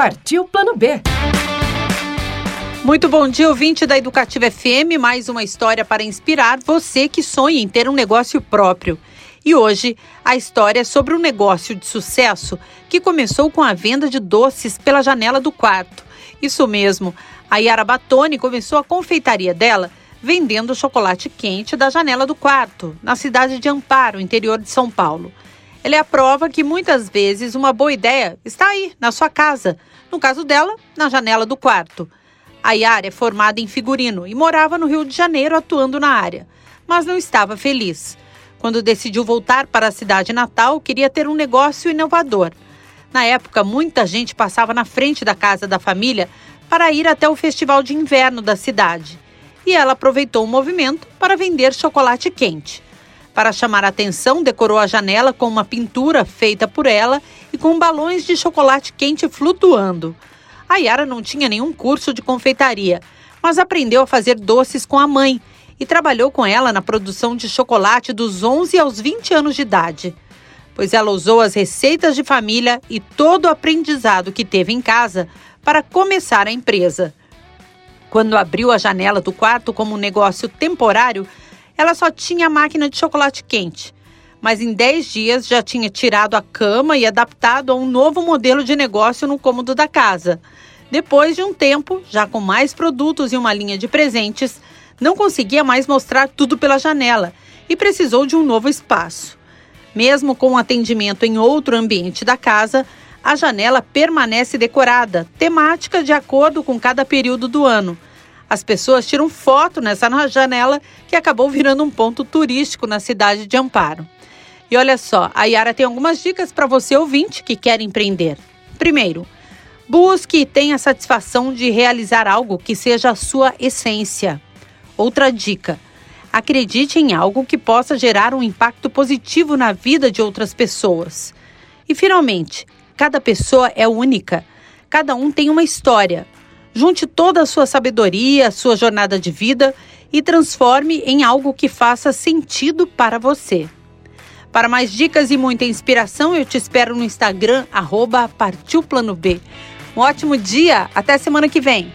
Partiu Plano B. Muito bom dia, ouvinte da Educativa FM. Mais uma história para inspirar você que sonha em ter um negócio próprio. E hoje a história é sobre um negócio de sucesso que começou com a venda de doces pela janela do quarto. Isso mesmo, a Yara Batoni começou a confeitaria dela vendendo chocolate quente da janela do quarto, na cidade de Amparo, interior de São Paulo. Ela é a prova que muitas vezes uma boa ideia está aí, na sua casa. No caso dela, na janela do quarto. A Yara é formada em figurino e morava no Rio de Janeiro atuando na área, mas não estava feliz. Quando decidiu voltar para a cidade natal, queria ter um negócio inovador. Na época, muita gente passava na frente da casa da família para ir até o festival de inverno da cidade. E ela aproveitou o movimento para vender chocolate quente. Para chamar a atenção, decorou a janela com uma pintura feita por ela e com balões de chocolate quente flutuando. A Yara não tinha nenhum curso de confeitaria, mas aprendeu a fazer doces com a mãe e trabalhou com ela na produção de chocolate dos 11 aos 20 anos de idade. Pois ela usou as receitas de família e todo o aprendizado que teve em casa para começar a empresa. Quando abriu a janela do quarto como um negócio temporário, ela só tinha a máquina de chocolate quente. Mas em 10 dias já tinha tirado a cama e adaptado a um novo modelo de negócio no cômodo da casa. Depois de um tempo, já com mais produtos e uma linha de presentes, não conseguia mais mostrar tudo pela janela e precisou de um novo espaço. Mesmo com o atendimento em outro ambiente da casa, a janela permanece decorada, temática de acordo com cada período do ano. As pessoas tiram foto nessa janela que acabou virando um ponto turístico na cidade de Amparo. E olha só, a Yara tem algumas dicas para você ouvinte que quer empreender. Primeiro, busque e tenha a satisfação de realizar algo que seja a sua essência. Outra dica: acredite em algo que possa gerar um impacto positivo na vida de outras pessoas. E finalmente, cada pessoa é única. Cada um tem uma história. Junte toda a sua sabedoria, sua jornada de vida e transforme em algo que faça sentido para você. Para mais dicas e muita inspiração, eu te espero no Instagram, arroba Partiu Plano B. Um ótimo dia, até semana que vem.